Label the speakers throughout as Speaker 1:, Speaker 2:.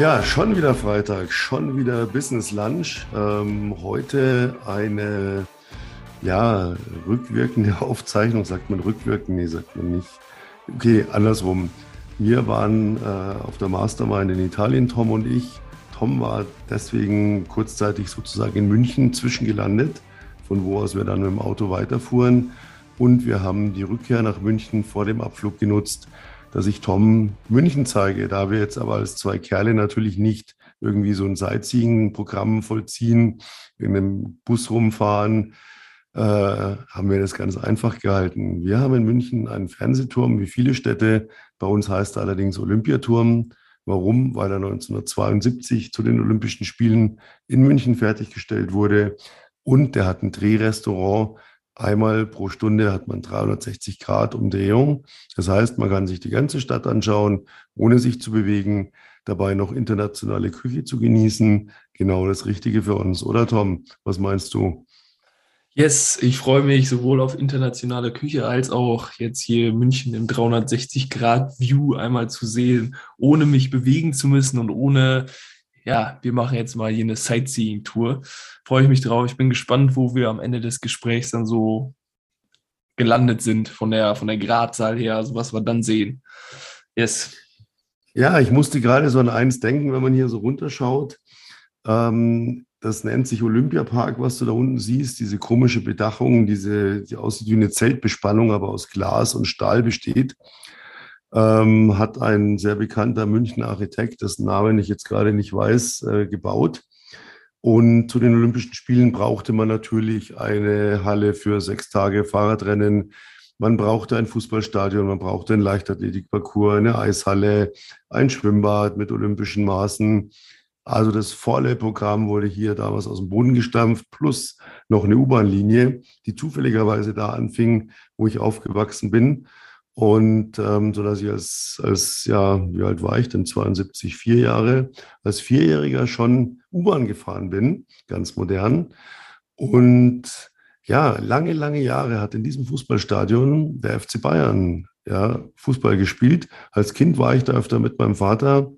Speaker 1: Ja, schon wieder Freitag, schon wieder Business Lunch. Ähm, heute eine ja, rückwirkende Aufzeichnung. Sagt man rückwirkend? Nee, sagt man nicht. Okay, andersrum. Wir waren äh, auf der Mastermind in Italien, Tom und ich. Tom war deswegen kurzzeitig sozusagen in München zwischengelandet, von wo aus wir dann mit dem Auto weiterfuhren. Und wir haben die Rückkehr nach München vor dem Abflug genutzt, dass ich Tom München zeige. Da wir jetzt aber als zwei Kerle natürlich nicht irgendwie so ein Sightseeing-Programm vollziehen, in einem Bus rumfahren, äh, haben wir das ganz einfach gehalten. Wir haben in München einen Fernsehturm, wie viele Städte. Bei uns heißt er allerdings Olympiaturm. Warum? Weil er 1972 zu den Olympischen Spielen in München fertiggestellt wurde. Und der hat ein Drehrestaurant, Einmal pro Stunde hat man 360 Grad Umdrehung. Das heißt, man kann sich die ganze Stadt anschauen, ohne sich zu bewegen, dabei noch internationale Küche zu genießen. Genau das Richtige für uns, oder Tom? Was meinst du?
Speaker 2: Yes, ich freue mich sowohl auf internationale Küche als auch jetzt hier München im 360-Grad-View einmal zu sehen, ohne mich bewegen zu müssen und ohne ja, wir machen jetzt mal hier eine Sightseeing-Tour. Freue ich mich drauf. Ich bin gespannt, wo wir am Ende des Gesprächs dann so gelandet sind von der, von der Gradzahl her, also was wir dann sehen. Yes.
Speaker 1: Ja, ich musste gerade so an eins denken, wenn man hier so runterschaut. Ähm, das nennt sich Olympiapark, was du da unten siehst, diese komische Bedachung, diese, die aussieht wie eine Zeltbespannung, aber aus Glas und Stahl besteht ähm, hat ein sehr bekannter Münchner Architekt, dessen Namen ich jetzt gerade nicht weiß, äh, gebaut. Und zu den Olympischen Spielen brauchte man natürlich eine Halle für sechs Tage Fahrradrennen. Man brauchte ein Fußballstadion, man brauchte einen Leichtathletikparcours, eine Eishalle, ein Schwimmbad mit olympischen Maßen. Also das volle Programm wurde hier damals aus dem Boden gestampft, plus noch eine U-Bahn-Linie, die zufälligerweise da anfing, wo ich aufgewachsen bin. Und ähm, so dass ich als, als, ja, wie alt war ich denn? 72, vier Jahre, als Vierjähriger schon U-Bahn gefahren bin, ganz modern. Und ja, lange, lange Jahre hat in diesem Fußballstadion der FC Bayern ja, Fußball gespielt. Als Kind war ich da öfter mit meinem Vater.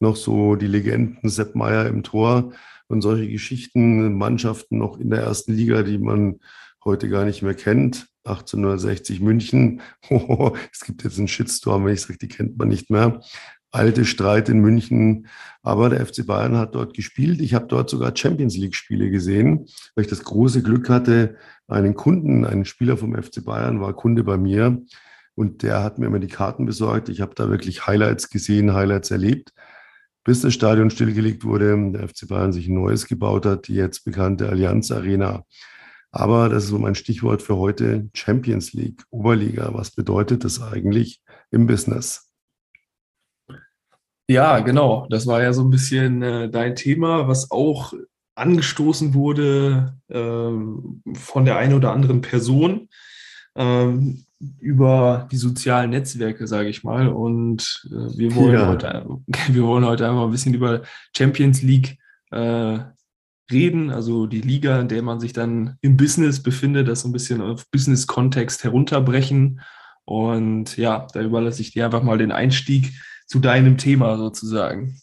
Speaker 1: Noch so die Legenden Sepp Meier im Tor und solche Geschichten, Mannschaften noch in der ersten Liga, die man heute gar nicht mehr kennt. 1860 München. Oh, es gibt jetzt einen Shitstorm, wenn ich sage, die kennt man nicht mehr. Alte Streit in München. Aber der FC Bayern hat dort gespielt. Ich habe dort sogar Champions League-Spiele gesehen, weil ich das große Glück hatte, einen Kunden, einen Spieler vom FC Bayern war Kunde bei mir. Und der hat mir immer die Karten besorgt. Ich habe da wirklich Highlights gesehen, Highlights erlebt, bis das Stadion stillgelegt wurde, der FC Bayern sich ein neues gebaut hat, die jetzt bekannte Allianz Arena. Aber das ist so mein Stichwort für heute, Champions League, Oberliga. Was bedeutet das eigentlich im Business?
Speaker 2: Ja, genau. Das war ja so ein bisschen äh, dein Thema, was auch angestoßen wurde ähm, von der einen oder anderen Person ähm, über die sozialen Netzwerke, sage ich mal. Und äh, wir, wollen ja. heute, wir wollen heute einmal ein bisschen über Champions League äh, reden, also die Liga, in der man sich dann im Business befindet, das so ein bisschen auf Business-Kontext herunterbrechen. Und ja, da überlasse ich dir einfach mal den Einstieg zu deinem Thema sozusagen.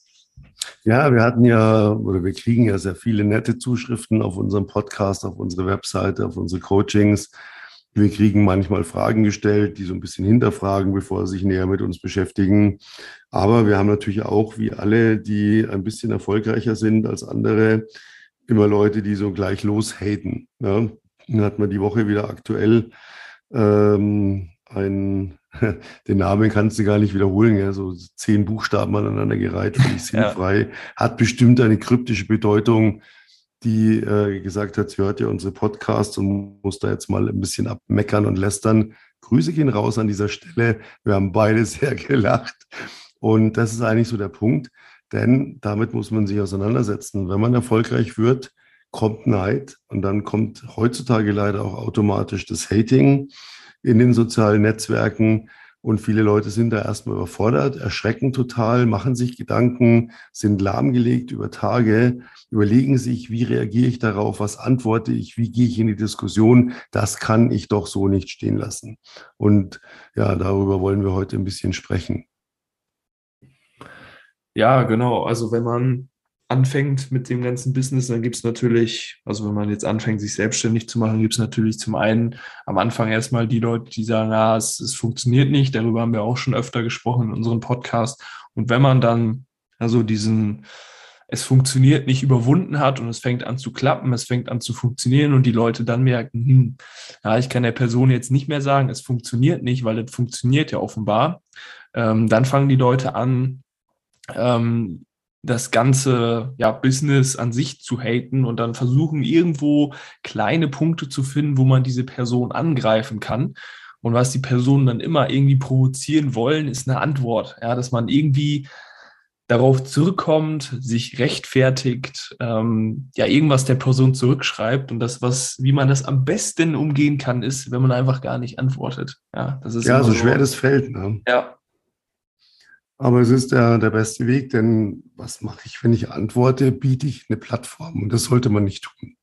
Speaker 1: Ja, wir hatten ja oder wir kriegen ja sehr viele nette Zuschriften auf unserem Podcast, auf unsere Webseite, auf unsere Coachings. Wir kriegen manchmal Fragen gestellt, die so ein bisschen hinterfragen, bevor sie sich näher mit uns beschäftigen. Aber wir haben natürlich auch, wie alle, die ein bisschen erfolgreicher sind als andere, immer Leute, die so gleich loshaten. Ja. Dann hat man die Woche wieder aktuell ähm, ein, den Namen kannst du gar nicht wiederholen, ja, so zehn Buchstaben aneinander gereiht, völlig sinnfrei, ja. hat bestimmt eine kryptische Bedeutung, die äh, gesagt hat, sie hört ja unsere Podcasts und muss da jetzt mal ein bisschen abmeckern und lästern. Grüße gehen raus an dieser Stelle. Wir haben beide sehr gelacht. Und das ist eigentlich so der Punkt. Denn damit muss man sich auseinandersetzen. Wenn man erfolgreich wird, kommt Neid und dann kommt heutzutage leider auch automatisch das Hating in den sozialen Netzwerken. Und viele Leute sind da erstmal überfordert, erschrecken total, machen sich Gedanken, sind lahmgelegt über Tage, überlegen sich, wie reagiere ich darauf, was antworte ich, wie gehe ich in die Diskussion. Das kann ich doch so nicht stehen lassen. Und ja, darüber wollen wir heute ein bisschen sprechen.
Speaker 2: Ja, genau. Also wenn man anfängt mit dem ganzen Business, dann gibt es natürlich, also wenn man jetzt anfängt, sich selbstständig zu machen, gibt es natürlich zum einen am Anfang erstmal die Leute, die sagen, ja, es, es funktioniert nicht. Darüber haben wir auch schon öfter gesprochen in unserem Podcast. Und wenn man dann also diesen, es funktioniert nicht überwunden hat und es fängt an zu klappen, es fängt an zu funktionieren und die Leute dann merken, hm, ja, ich kann der Person jetzt nicht mehr sagen, es funktioniert nicht, weil es funktioniert ja offenbar. Ähm, dann fangen die Leute an, ähm, das ganze ja, Business an sich zu haten und dann versuchen irgendwo kleine Punkte zu finden, wo man diese Person angreifen kann. Und was die Personen dann immer irgendwie provozieren wollen, ist eine Antwort. Ja, dass man irgendwie darauf zurückkommt, sich rechtfertigt, ähm, ja, irgendwas der Person zurückschreibt und das, was, wie man das am besten umgehen kann, ist, wenn man einfach gar nicht antwortet. Ja, das ist
Speaker 1: ja so schwer das fällt. Ne?
Speaker 2: Ja.
Speaker 1: Aber es ist der, der beste Weg, denn was mache ich, wenn ich antworte? Biete ich eine Plattform und das sollte man nicht tun.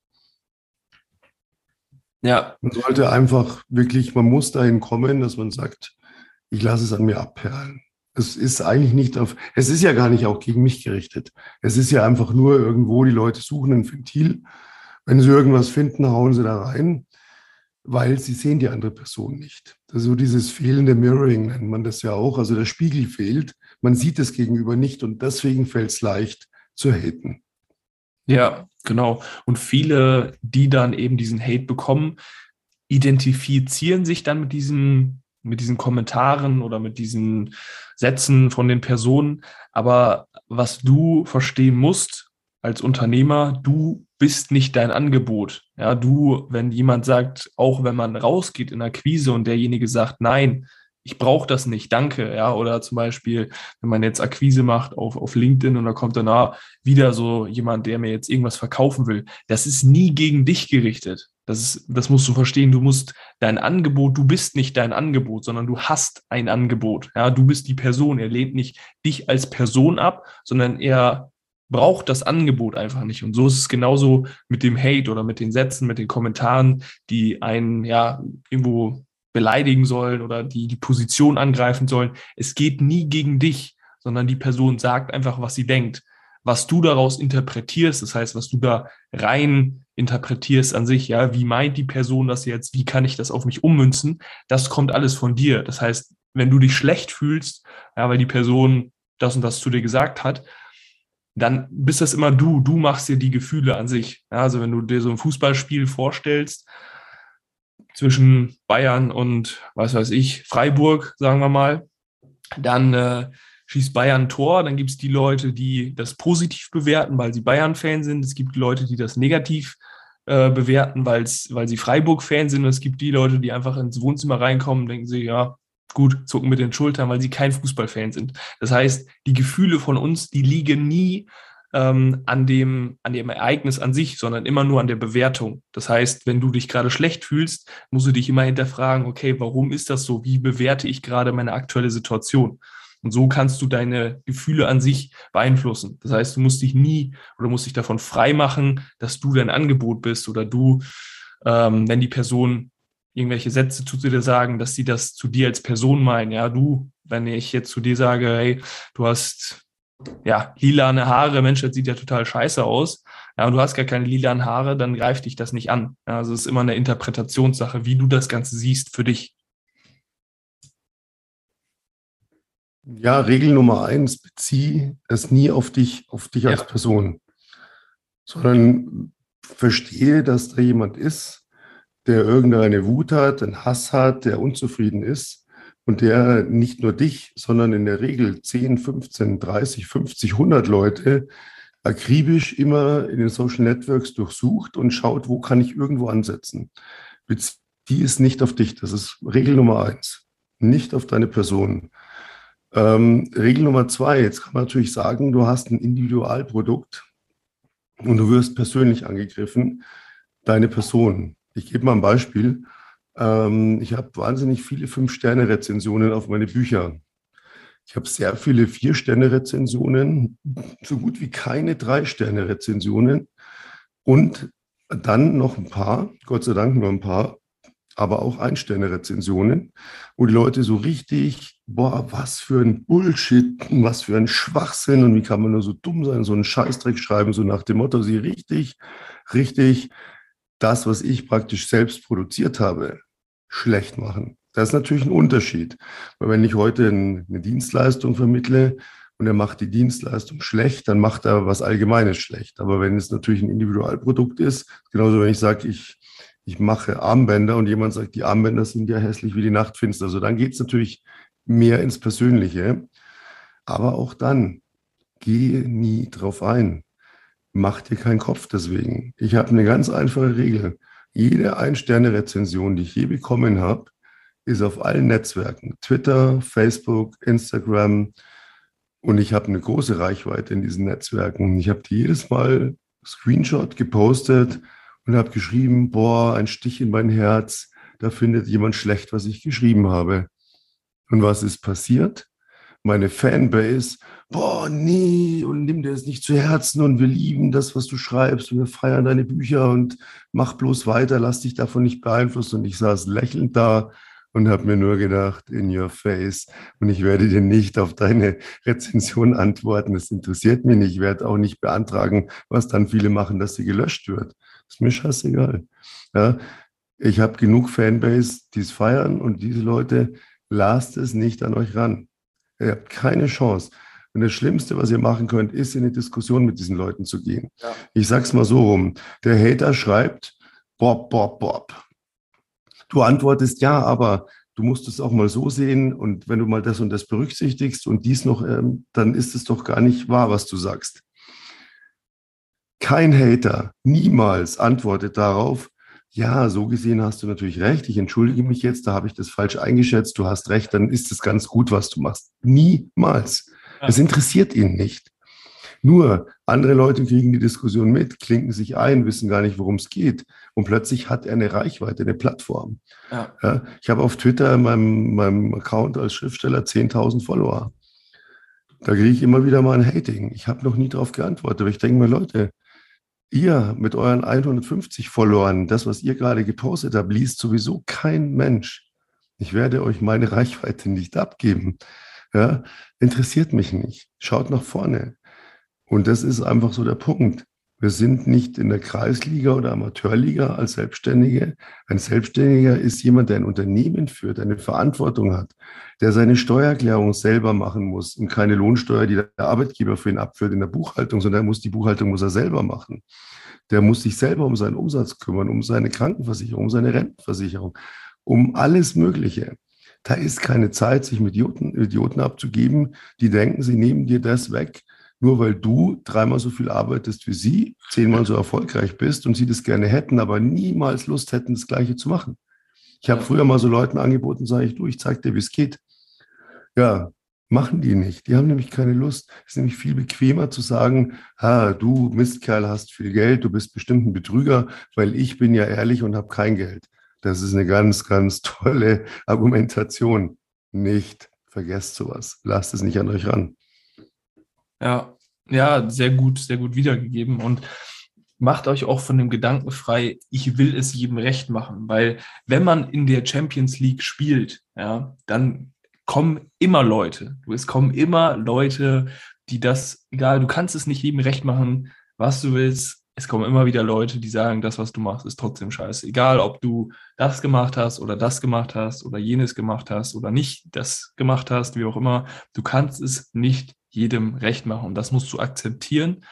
Speaker 1: Ja. Man sollte einfach wirklich, man muss dahin kommen, dass man sagt, ich lasse es an mir abperlen. Es ist eigentlich nicht auf, es ist ja gar nicht auch gegen mich gerichtet. Es ist ja einfach nur irgendwo, die Leute suchen ein Ventil. Wenn sie irgendwas finden, hauen sie da rein, weil sie sehen die andere Person nicht. Also dieses fehlende Mirroring nennt man das ja auch. Also der Spiegel fehlt. Man sieht das Gegenüber nicht und deswegen fällt es leicht zu haten.
Speaker 2: Ja, genau. Und viele, die dann eben diesen Hate bekommen, identifizieren sich dann mit diesem mit diesen Kommentaren oder mit diesen Sätzen von den Personen. Aber was du verstehen musst als Unternehmer, du bist nicht dein Angebot. Ja, du, wenn jemand sagt, auch wenn man rausgeht in der Quise und derjenige sagt, nein, ich brauche das nicht, danke, ja, oder zum Beispiel, wenn man jetzt Akquise macht auf, auf LinkedIn und da kommt dann ah, wieder so jemand, der mir jetzt irgendwas verkaufen will, das ist nie gegen dich gerichtet. Das, ist, das musst du verstehen. Du musst dein Angebot, du bist nicht dein Angebot, sondern du hast ein Angebot. Ja, du bist die Person. Er lehnt nicht dich als Person ab, sondern er braucht das Angebot einfach nicht. Und so ist es genauso mit dem Hate oder mit den Sätzen, mit den Kommentaren, die einen ja irgendwo beleidigen sollen oder die die Position angreifen sollen. Es geht nie gegen dich, sondern die Person sagt einfach, was sie denkt. Was du daraus interpretierst, das heißt, was du da rein interpretierst an sich, ja, wie meint die Person das jetzt, wie kann ich das auf mich ummünzen, das kommt alles von dir. Das heißt, wenn du dich schlecht fühlst, ja, weil die Person das und das zu dir gesagt hat, dann bist das immer du. Du machst dir die Gefühle an sich. Ja, also wenn du dir so ein Fußballspiel vorstellst zwischen Bayern und was weiß ich, Freiburg, sagen wir mal, dann äh, schießt Bayern Tor, dann gibt es die Leute, die das positiv bewerten, weil sie Bayern-Fan sind. Es gibt Leute, die das negativ äh, bewerten, weil's, weil sie Freiburg-Fan sind. Und es gibt die Leute, die einfach ins Wohnzimmer reinkommen, denken sie, ja, gut, zucken mit den Schultern, weil sie kein Fußballfan sind. Das heißt, die Gefühle von uns, die liegen nie ähm, an, dem, an dem Ereignis an sich, sondern immer nur an der Bewertung. Das heißt, wenn du dich gerade schlecht fühlst, musst du dich immer hinterfragen, okay, warum ist das so? Wie bewerte ich gerade meine aktuelle Situation? Und so kannst du deine Gefühle an sich beeinflussen. Das heißt, du musst dich nie oder musst dich davon frei machen, dass du dein Angebot bist oder du, ähm, wenn die Person irgendwelche Sätze zu dir sagen, dass sie das zu dir als Person meinen. Ja, du, wenn ich jetzt zu dir sage, hey, du hast ja lilane Haare, Mensch, das sieht ja total scheiße aus. Ja, und du hast gar keine lilanen Haare, dann greift dich das nicht an. Ja, also es ist immer eine Interpretationssache, wie du das Ganze siehst für dich.
Speaker 1: Ja, Regel Nummer eins, bezieh es nie auf dich, auf dich ja. als Person, sondern verstehe, dass da jemand ist, der irgendeine Wut hat, einen Hass hat, der unzufrieden ist und der nicht nur dich, sondern in der Regel 10, 15, 30, 50, 100 Leute akribisch immer in den Social Networks durchsucht und schaut, wo kann ich irgendwo ansetzen. Bezieh es nicht auf dich. Das ist Regel Nummer eins. Nicht auf deine Person. Ähm, Regel Nummer zwei, jetzt kann man natürlich sagen, du hast ein Individualprodukt und du wirst persönlich angegriffen, deine Person. Ich gebe mal ein Beispiel. Ähm, ich habe wahnsinnig viele Fünf-Sterne-Rezensionen auf meine Bücher. Ich habe sehr viele Vier-Sterne-Rezensionen, so gut wie keine Drei-Sterne-Rezensionen und dann noch ein paar, Gott sei Dank nur ein paar, aber auch Ein-Sterne-Rezensionen, wo die Leute so richtig, boah, was für ein Bullshit, was für ein Schwachsinn und wie kann man nur so dumm sein, so einen Scheißdreck schreiben, so nach dem Motto, sie richtig, richtig das, was ich praktisch selbst produziert habe, schlecht machen. Das ist natürlich ein Unterschied, weil wenn ich heute eine Dienstleistung vermittle und er macht die Dienstleistung schlecht, dann macht er was Allgemeines schlecht. Aber wenn es natürlich ein Individualprodukt ist, genauso wenn ich sage, ich ich mache Armbänder und jemand sagt, die Armbänder sind ja hässlich wie die Nachtfinster. Also dann geht es natürlich mehr ins Persönliche. Aber auch dann, gehe nie drauf ein. Mach dir keinen Kopf deswegen. Ich habe eine ganz einfache Regel. Jede Ein-Sterne-Rezension, die ich je bekommen habe, ist auf allen Netzwerken. Twitter, Facebook, Instagram. Und ich habe eine große Reichweite in diesen Netzwerken. Ich habe die jedes Mal Screenshot gepostet und habe geschrieben, boah, ein Stich in mein Herz, da findet jemand schlecht, was ich geschrieben habe. Und was ist passiert? Meine Fanbase, boah, nee, und nimm dir das nicht zu Herzen und wir lieben das, was du schreibst und wir feiern deine Bücher und mach bloß weiter, lass dich davon nicht beeinflussen. Und ich saß lächelnd da und habe mir nur gedacht, in your face. Und ich werde dir nicht auf deine Rezension antworten. Das interessiert mich nicht. Ich werde auch nicht beantragen, was dann viele machen, dass sie gelöscht wird. Ist mir scheißegal. Ja, ich habe genug Fanbase, die es feiern und diese Leute, lasst es nicht an euch ran. Ihr habt keine Chance. Und das Schlimmste, was ihr machen könnt, ist in eine Diskussion mit diesen Leuten zu gehen. Ja. Ich sag's mal so rum. Der Hater schreibt, Bob, Bob, Bob. Du antwortest ja, aber du musst es auch mal so sehen und wenn du mal das und das berücksichtigst und dies noch, ähm, dann ist es doch gar nicht wahr, was du sagst. Kein Hater niemals antwortet darauf, ja, so gesehen hast du natürlich recht, ich entschuldige mich jetzt, da habe ich das falsch eingeschätzt, du hast recht, dann ist es ganz gut, was du machst. Niemals. Es interessiert ihn nicht. Nur andere Leute kriegen die Diskussion mit, klinken sich ein, wissen gar nicht, worum es geht. Und plötzlich hat er eine Reichweite, eine Plattform. Ja. Ja, ich habe auf Twitter in meinem, meinem Account als Schriftsteller 10.000 Follower. Da kriege ich immer wieder mal ein Hating. Ich habe noch nie darauf geantwortet, aber ich denke mir, Leute, Ihr mit euren 150 Followern, das, was ihr gerade gepostet habt, liest sowieso kein Mensch. Ich werde euch meine Reichweite nicht abgeben. Ja, interessiert mich nicht. Schaut nach vorne. Und das ist einfach so der Punkt. Wir sind nicht in der Kreisliga oder Amateurliga als Selbstständige. Ein Selbstständiger ist jemand, der ein Unternehmen führt, eine Verantwortung hat, der seine Steuererklärung selber machen muss und keine Lohnsteuer, die der Arbeitgeber für ihn abführt in der Buchhaltung, sondern er muss die Buchhaltung muss er selber machen. Der muss sich selber um seinen Umsatz kümmern, um seine Krankenversicherung, um seine Rentenversicherung, um alles Mögliche. Da ist keine Zeit, sich mit Idioten, Idioten abzugeben, die denken, sie nehmen dir das weg, nur weil du dreimal so viel arbeitest wie sie, zehnmal so erfolgreich bist und sie das gerne hätten, aber niemals Lust hätten, das Gleiche zu machen. Ich habe früher mal so Leuten angeboten, sage ich, du, ich zeig dir, wie es geht. Ja, machen die nicht. Die haben nämlich keine Lust. Es ist nämlich viel bequemer zu sagen, ha, du Mistkerl hast viel Geld, du bist bestimmt ein Betrüger, weil ich bin ja ehrlich und habe kein Geld. Das ist eine ganz, ganz tolle Argumentation. Nicht vergesst sowas. Lasst es nicht an euch ran.
Speaker 2: Ja, ja, sehr gut, sehr gut wiedergegeben. Und macht euch auch von dem Gedanken frei, ich will es jedem recht machen. Weil wenn man in der Champions League spielt, ja, dann kommen immer Leute. Es kommen immer Leute, die das, egal, du kannst es nicht jedem recht machen, was du willst. Es kommen immer wieder Leute, die sagen, das, was du machst, ist trotzdem scheiße. Egal, ob du das gemacht hast oder das gemacht hast oder jenes gemacht hast oder nicht das gemacht hast, wie auch immer. Du kannst es nicht jedem recht machen. Das musst du akzeptieren.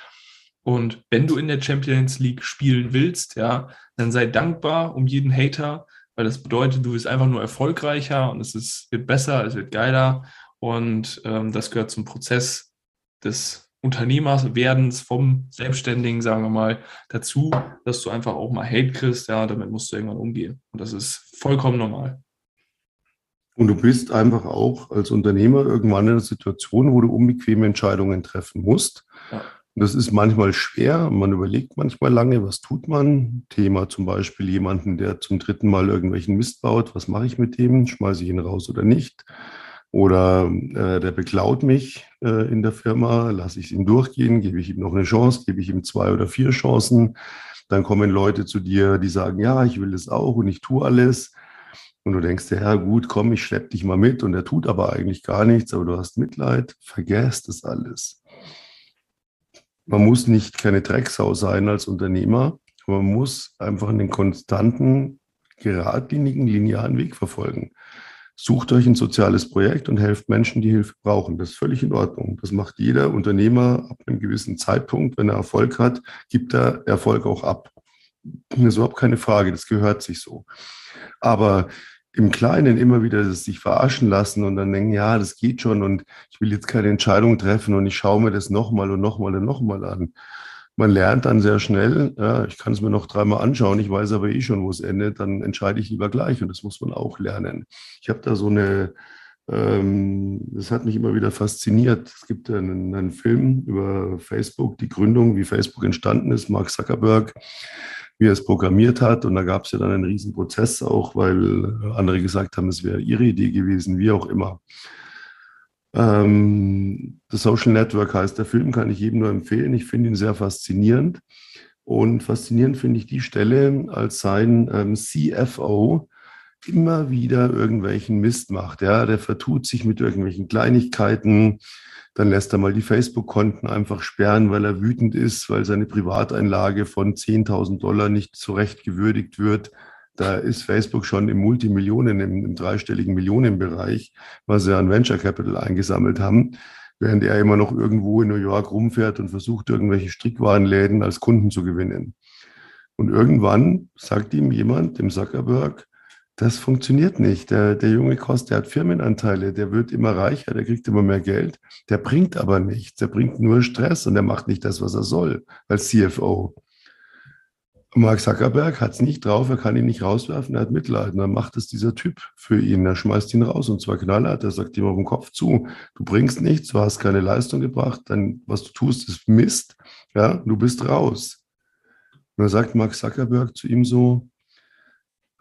Speaker 2: Und wenn du in der Champions League spielen willst, ja, dann sei dankbar um jeden Hater, weil das bedeutet, du bist einfach nur erfolgreicher und es ist, wird besser, es wird geiler. Und ähm, das gehört zum Prozess des Unternehmerwerdens, vom Selbstständigen, sagen wir mal, dazu, dass du einfach auch mal Hate kriegst, ja, damit musst du irgendwann umgehen. Und das ist vollkommen normal.
Speaker 1: Und du bist einfach auch als Unternehmer irgendwann in einer Situation, wo du unbequeme Entscheidungen treffen musst. Ja. Das ist manchmal schwer. Man überlegt manchmal lange, was tut man? Thema zum Beispiel jemanden, der zum dritten Mal irgendwelchen Mist baut. Was mache ich mit dem? Schmeiße ich ihn raus oder nicht? Oder äh, der beklaut mich äh, in der Firma. Lasse ich ihn durchgehen? Gebe ich ihm noch eine Chance? Gebe ich ihm zwei oder vier Chancen? Dann kommen Leute zu dir, die sagen, ja, ich will das auch und ich tue alles. Und du denkst dir, ja gut, komm, ich schlepp dich mal mit. Und er tut aber eigentlich gar nichts, aber du hast Mitleid, vergesst das alles. Man muss nicht keine Drecksau sein als Unternehmer, aber man muss einfach einen konstanten, geradlinigen, linearen Weg verfolgen. Sucht euch ein soziales Projekt und helft Menschen, die Hilfe brauchen. Das ist völlig in Ordnung. Das macht jeder Unternehmer ab einem gewissen Zeitpunkt. Wenn er Erfolg hat, gibt er Erfolg auch ab. Das ist überhaupt keine Frage. Das gehört sich so. Aber im Kleinen immer wieder sich verarschen lassen und dann denken, ja, das geht schon und ich will jetzt keine Entscheidung treffen und ich schaue mir das nochmal und nochmal und nochmal an. Man lernt dann sehr schnell, ja, ich kann es mir noch dreimal anschauen, ich weiß aber eh schon, wo es endet, dann entscheide ich lieber gleich und das muss man auch lernen. Ich habe da so eine, ähm, das hat mich immer wieder fasziniert. Es gibt einen, einen Film über Facebook, die Gründung, wie Facebook entstanden ist, Mark Zuckerberg wie er es programmiert hat. Und da gab es ja dann einen riesen Prozess auch, weil andere gesagt haben, es wäre ihre Idee gewesen, wie auch immer. Ähm, The Social Network heißt der Film, kann ich jedem nur empfehlen. Ich finde ihn sehr faszinierend. Und faszinierend finde ich die Stelle, als sein ähm, CFO immer wieder irgendwelchen Mist macht. Ja, der vertut sich mit irgendwelchen Kleinigkeiten, dann lässt er mal die Facebook-Konten einfach sperren, weil er wütend ist, weil seine Privateinlage von 10.000 Dollar nicht zurecht gewürdigt wird. Da ist Facebook schon im Multimillionen, im, im dreistelligen Millionenbereich, was sie an Venture Capital eingesammelt haben, während er immer noch irgendwo in New York rumfährt und versucht, irgendwelche Strickwarenläden als Kunden zu gewinnen. Und irgendwann sagt ihm jemand, dem Zuckerberg, das funktioniert nicht. Der, der junge Kost, der hat Firmenanteile, der wird immer reicher, der kriegt immer mehr Geld, der bringt aber nichts, der bringt nur Stress und der macht nicht das, was er soll als CFO. Mark Zuckerberg hat es nicht drauf, er kann ihn nicht rauswerfen, er hat Mitleid. Dann macht es dieser Typ für ihn. Er schmeißt ihn raus und zwar knallhart. Er sagt ihm auf den Kopf zu: Du bringst nichts, du hast keine Leistung gebracht, dann was du tust, ist Mist. Ja, du bist raus. Und dann sagt Mark Zuckerberg zu ihm so: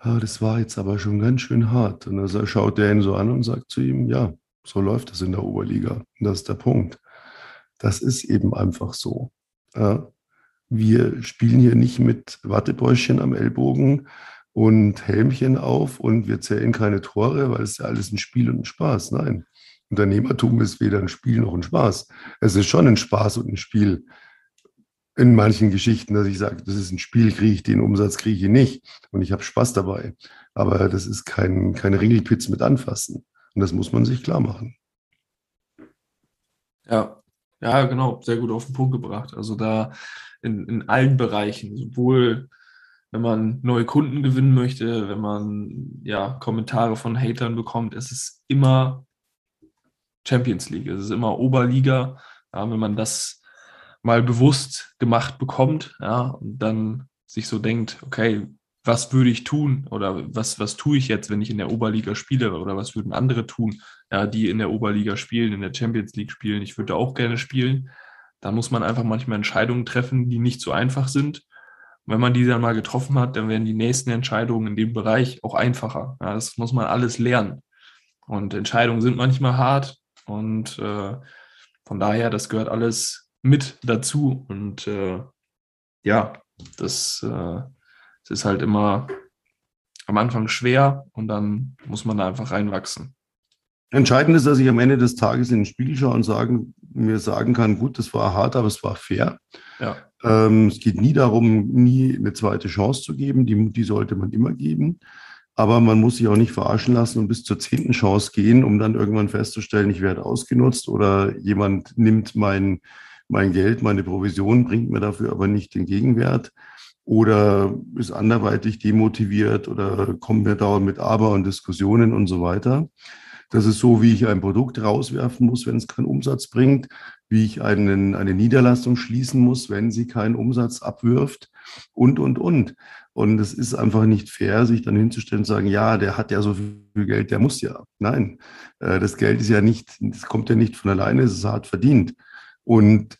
Speaker 1: ah, das war jetzt aber schon ganz schön hart. Und dann schaut der ihn so an und sagt zu ihm, ja, so läuft es in der Oberliga. Und das ist der Punkt. Das ist eben einfach so. Ja, wir spielen hier nicht mit Wattebäuschen am Ellbogen und Helmchen auf und wir zählen keine Tore, weil es ja alles ein Spiel und ein Spaß. Nein, Unternehmertum ist weder ein Spiel noch ein Spaß. Es ist schon ein Spaß und ein Spiel, in manchen Geschichten, dass ich sage, das ist ein Spiel, kriege ich den Umsatz, kriege ich nicht. Und ich habe Spaß dabei. Aber das ist kein, keine Ringelpitz mit anfassen. Und das muss man sich klar machen.
Speaker 2: Ja, ja, genau, sehr gut auf den Punkt gebracht. Also da in, in allen Bereichen, sowohl wenn man neue Kunden gewinnen möchte, wenn man ja Kommentare von Hatern bekommt, es ist immer Champions League, es ist immer Oberliga. Ja, wenn man das mal bewusst gemacht bekommt, ja, und dann sich so denkt, okay, was würde ich tun oder was, was tue ich jetzt, wenn ich in der Oberliga spiele oder was würden andere tun, ja, die in der Oberliga spielen, in der Champions League spielen, ich würde auch gerne spielen. Da muss man einfach manchmal Entscheidungen treffen, die nicht so einfach sind. Und wenn man die dann mal getroffen hat, dann werden die nächsten Entscheidungen in dem Bereich auch einfacher. Ja, das muss man alles lernen. Und Entscheidungen sind manchmal hart und äh, von daher, das gehört alles mit dazu. Und äh, ja, das, äh, das ist halt immer am Anfang schwer und dann muss man da einfach reinwachsen.
Speaker 1: Entscheidend ist, dass ich am Ende des Tages in den Spiegel schaue und sagen, mir sagen kann, gut, das war hart, aber es war fair. Ja. Ähm, es geht nie darum, nie eine zweite Chance zu geben. Die, die sollte man immer geben. Aber man muss sich auch nicht verarschen lassen und bis zur zehnten Chance gehen, um dann irgendwann festzustellen, ich werde ausgenutzt oder jemand nimmt mein, mein Geld, meine Provision bringt mir dafür aber nicht den Gegenwert oder ist anderweitig demotiviert oder kommt mir dauernd mit Aber und Diskussionen und so weiter. Das ist so, wie ich ein Produkt rauswerfen muss, wenn es keinen Umsatz bringt, wie ich einen, eine Niederlassung schließen muss, wenn sie keinen Umsatz abwirft und, und, und. Und es ist einfach nicht fair, sich dann hinzustellen und sagen, ja, der hat ja so viel Geld, der muss ja. Nein, äh, das Geld ist ja nicht, das kommt ja nicht von alleine, es ist hart verdient. Und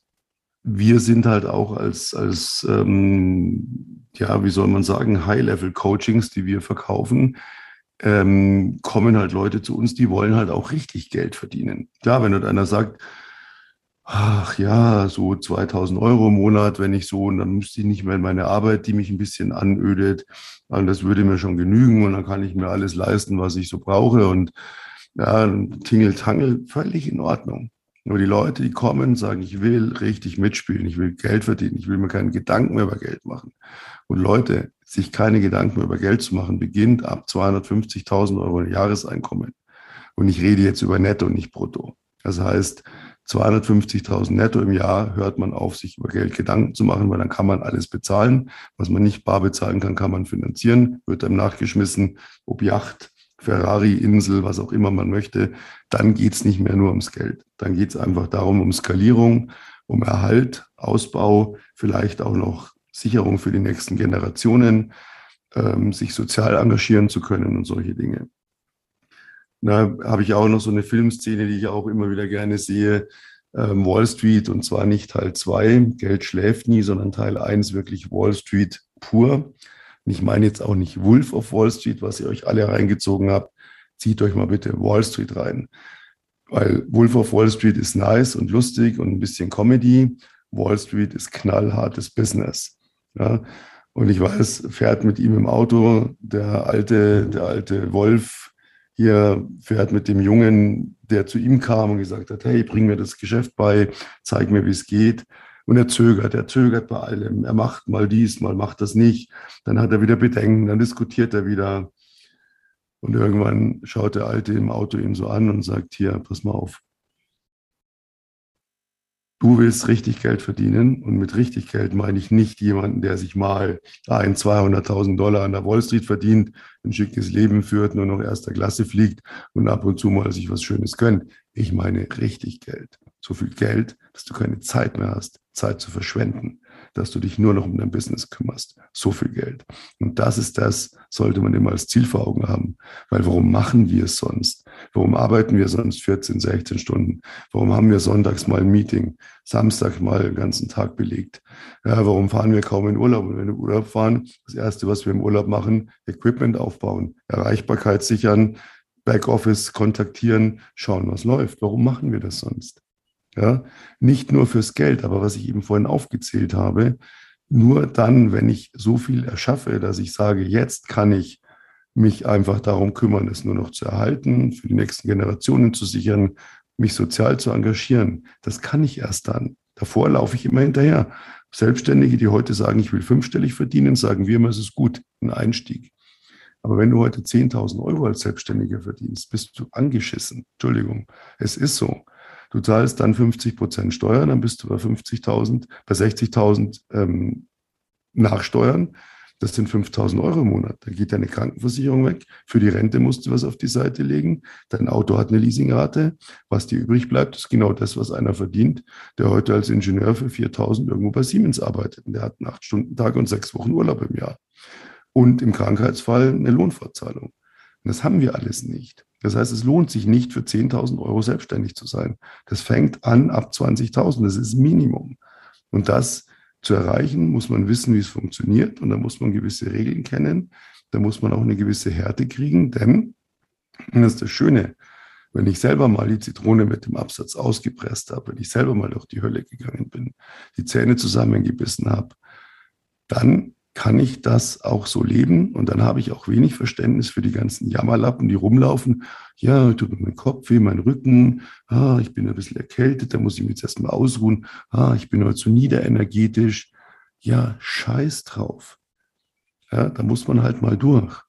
Speaker 1: wir sind halt auch als, als ähm, ja, wie soll man sagen, High-Level-Coachings, die wir verkaufen, ähm, kommen halt Leute zu uns, die wollen halt auch richtig Geld verdienen. Klar, wenn dort einer sagt, ach ja, so 2000 Euro im Monat, wenn ich so, und dann müsste ich nicht mehr in meine Arbeit, die mich ein bisschen anödet. Und das würde mir schon genügen und dann kann ich mir alles leisten, was ich so brauche. Und ja, Tingeltangel, völlig in Ordnung. Nur die Leute, die kommen sagen, ich will richtig mitspielen, ich will Geld verdienen, ich will mir keine Gedanken mehr über Geld machen. Und Leute, sich keine Gedanken mehr über Geld zu machen, beginnt ab 250.000 Euro Jahreseinkommen. Und ich rede jetzt über Netto, nicht Brutto. Das heißt, 250.000 netto im Jahr hört man auf, sich über Geld Gedanken zu machen, weil dann kann man alles bezahlen. Was man nicht bar bezahlen kann, kann man finanzieren, wird einem nachgeschmissen, ob Yacht, Ferrari, Insel, was auch immer man möchte. Dann geht es nicht mehr nur ums Geld. Dann geht es einfach darum, um Skalierung, um Erhalt, Ausbau, vielleicht auch noch Sicherung für die nächsten Generationen, ähm, sich sozial engagieren zu können und solche Dinge. Da habe ich auch noch so eine Filmszene, die ich auch immer wieder gerne sehe. Ähm, Wall Street und zwar nicht Teil 2, Geld schläft nie, sondern Teil 1 wirklich Wall Street pur. Und ich meine jetzt auch nicht Wolf of Wall Street, was ihr euch alle reingezogen habt. Zieht euch mal bitte Wall Street rein. Weil Wolf of Wall Street ist nice und lustig und ein bisschen Comedy. Wall Street ist knallhartes Business. Ja. Und ich weiß, fährt mit ihm im Auto der alte, der alte Wolf hier fährt mit dem Jungen, der zu ihm kam und gesagt hat, hey, bring mir das Geschäft bei, zeig mir, wie es geht. Und er zögert, er zögert bei allem. Er macht mal dies, mal macht das nicht. Dann hat er wieder Bedenken, dann diskutiert er wieder. Und irgendwann schaut der Alte im Auto ihn so an und sagt, hier, pass mal auf. Du willst richtig Geld verdienen und mit richtig Geld meine ich nicht jemanden, der sich mal ein 200.000 Dollar an der Wall Street verdient, ein schickes Leben führt, nur noch erster Klasse fliegt und ab und zu mal sich was Schönes gönnt. Ich meine richtig Geld. So viel Geld, dass du keine Zeit mehr hast, Zeit zu verschwenden dass du dich nur noch um dein Business kümmerst. So viel Geld. Und das ist das, sollte man immer als Ziel vor Augen haben. Weil warum machen wir es sonst? Warum arbeiten wir sonst 14, 16 Stunden? Warum haben wir sonntags mal ein Meeting, Samstag mal den ganzen Tag belegt? Ja, warum fahren wir kaum in Urlaub? Und wenn wir in Urlaub fahren, das Erste, was wir im Urlaub machen, Equipment aufbauen, Erreichbarkeit sichern, Backoffice kontaktieren, schauen, was läuft. Warum machen wir das sonst? Ja, nicht nur fürs Geld, aber was ich eben vorhin aufgezählt habe, nur dann, wenn ich so viel erschaffe, dass ich sage, jetzt kann ich mich einfach darum kümmern, es nur noch zu erhalten, für die nächsten Generationen zu sichern, mich sozial zu engagieren. Das kann ich erst dann. Davor laufe ich immer hinterher. Selbstständige, die heute sagen, ich will fünfstellig verdienen, sagen wir immer, es ist gut, ein Einstieg. Aber wenn du heute 10.000 Euro als Selbstständiger verdienst, bist du angeschissen. Entschuldigung, es ist so. Du zahlst dann 50 Prozent Steuern, dann bist du bei 50.000, bei 60.000 ähm, Nachsteuern. Das sind 5.000 Euro im Monat. Da geht deine Krankenversicherung weg. Für die Rente musst du was auf die Seite legen. Dein Auto hat eine Leasingrate. Was dir übrig bleibt, ist genau das, was einer verdient, der heute als Ingenieur für 4.000 irgendwo bei Siemens arbeitet. Und der hat einen 8-Stunden-Tag und sechs Wochen Urlaub im Jahr. Und im Krankheitsfall eine Lohnfortzahlung. Und das haben wir alles nicht. Das heißt, es lohnt sich nicht für 10.000 Euro selbstständig zu sein. Das fängt an ab 20.000. Das ist Minimum. Und das zu erreichen, muss man wissen, wie es funktioniert. Und da muss man gewisse Regeln kennen. Da muss man auch eine gewisse Härte kriegen. Denn, das ist das Schöne, wenn ich selber mal die Zitrone mit dem Absatz ausgepresst habe, wenn ich selber mal durch die Hölle gegangen bin, die Zähne zusammengebissen habe, dann kann ich das auch so leben? Und dann habe ich auch wenig Verständnis für die ganzen Jammerlappen, die rumlaufen. Ja, tut mir mein Kopf weh, mein Rücken. Ah, ich bin ein bisschen erkältet, da muss ich mich jetzt erstmal ausruhen. Ah, ich bin heute zu niederenergetisch. Ja, scheiß drauf. Ja, da muss man halt mal durch.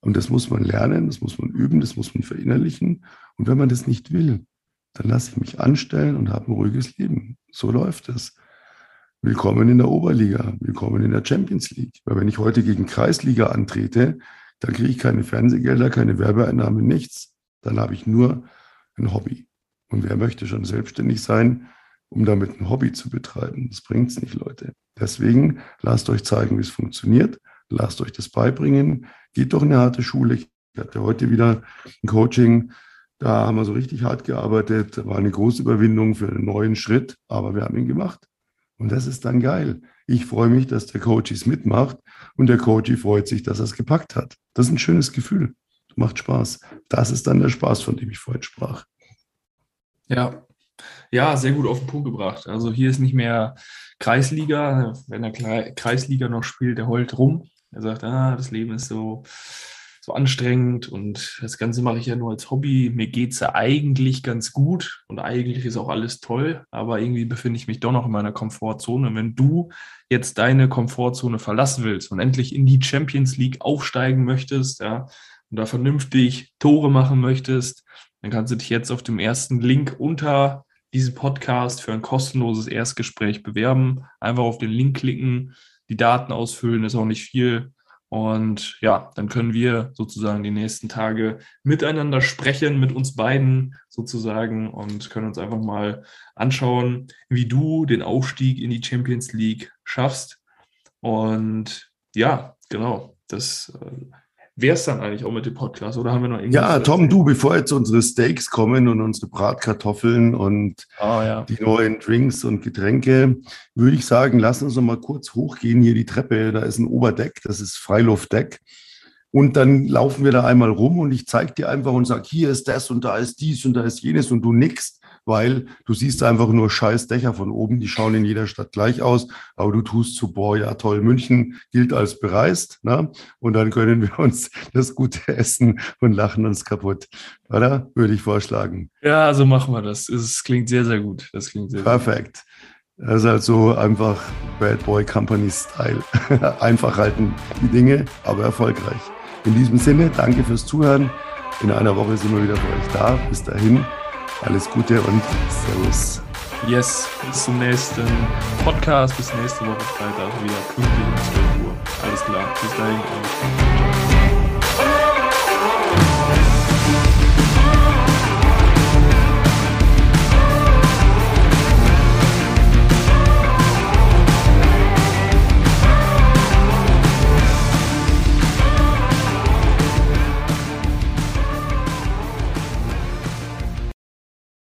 Speaker 1: Und das muss man lernen, das muss man üben, das muss man verinnerlichen. Und wenn man das nicht will, dann lasse ich mich anstellen und habe ein ruhiges Leben. So läuft es. Willkommen in der Oberliga, willkommen in der Champions League. Weil wenn ich heute gegen Kreisliga antrete, dann kriege ich keine Fernsehgelder, keine Werbeeinnahmen, nichts. Dann habe ich nur ein Hobby. Und wer möchte schon selbstständig sein, um damit ein Hobby zu betreiben? Das bringt es nicht, Leute. Deswegen lasst euch zeigen, wie es funktioniert. Lasst euch das beibringen. Geht doch in eine harte Schule. Ich hatte heute wieder ein Coaching. Da haben wir so richtig hart gearbeitet. War eine große Überwindung für einen neuen Schritt, aber wir haben ihn gemacht. Und das ist dann geil. Ich freue mich, dass der Coach es mitmacht und der Coach freut sich, dass er es gepackt hat. Das ist ein schönes Gefühl. Macht Spaß. Das ist dann der Spaß, von dem ich vorhin sprach.
Speaker 2: Ja, Ja, sehr gut auf den Punkt gebracht. Also hier ist nicht mehr Kreisliga. Wenn er Kreisliga noch spielt, der heult rum. Er sagt, ah, das Leben ist so, anstrengend und das Ganze mache ich ja nur als Hobby. Mir geht es ja eigentlich ganz gut und eigentlich ist auch alles toll, aber irgendwie befinde ich mich doch noch in meiner Komfortzone. Und wenn du jetzt deine Komfortzone verlassen willst und endlich in die Champions League aufsteigen möchtest, ja, und da vernünftig Tore machen möchtest, dann kannst du dich jetzt auf dem ersten Link unter diesem Podcast für ein kostenloses Erstgespräch bewerben. Einfach auf den Link klicken, die Daten ausfüllen, ist auch nicht viel. Und ja, dann können wir sozusagen die nächsten Tage miteinander sprechen, mit uns beiden sozusagen und können uns einfach mal anschauen, wie du den Aufstieg in die Champions League schaffst. Und ja, genau, das äh, wäre es dann eigentlich auch mit dem Podcast oder haben wir noch
Speaker 1: irgendwas? Ja, Tom, du, bevor jetzt unsere Steaks kommen und unsere Bratkartoffeln und oh, ja. die neuen Drinks und Getränke, würde ich sagen, lass uns noch mal kurz hochgehen hier die Treppe. Da ist ein Oberdeck, das ist Freiluftdeck. Und dann laufen wir da einmal rum und ich zeige dir einfach und sage, hier ist das und da ist dies und da ist jenes und du nickst weil du siehst einfach nur scheiß Dächer von oben, die schauen in jeder Stadt gleich aus, aber du tust zu, boah, ja toll, München gilt als bereist, ne? und dann können wir uns das gute essen und lachen uns kaputt, oder? Würde ich vorschlagen.
Speaker 2: Ja, so machen wir das. Es klingt sehr, sehr gut. Das klingt sehr
Speaker 1: Perfekt. Das ist halt so einfach Bad Boy Company Style. einfach halten die Dinge, aber erfolgreich. In diesem Sinne, danke fürs Zuhören. In einer Woche sind wir wieder für euch da. Bis dahin, alles Gute und Servus.
Speaker 2: Yes, bis zum nächsten Podcast, bis nächste Woche Freitag wieder pünktlich um 12 Uhr. Alles klar, bis dahin.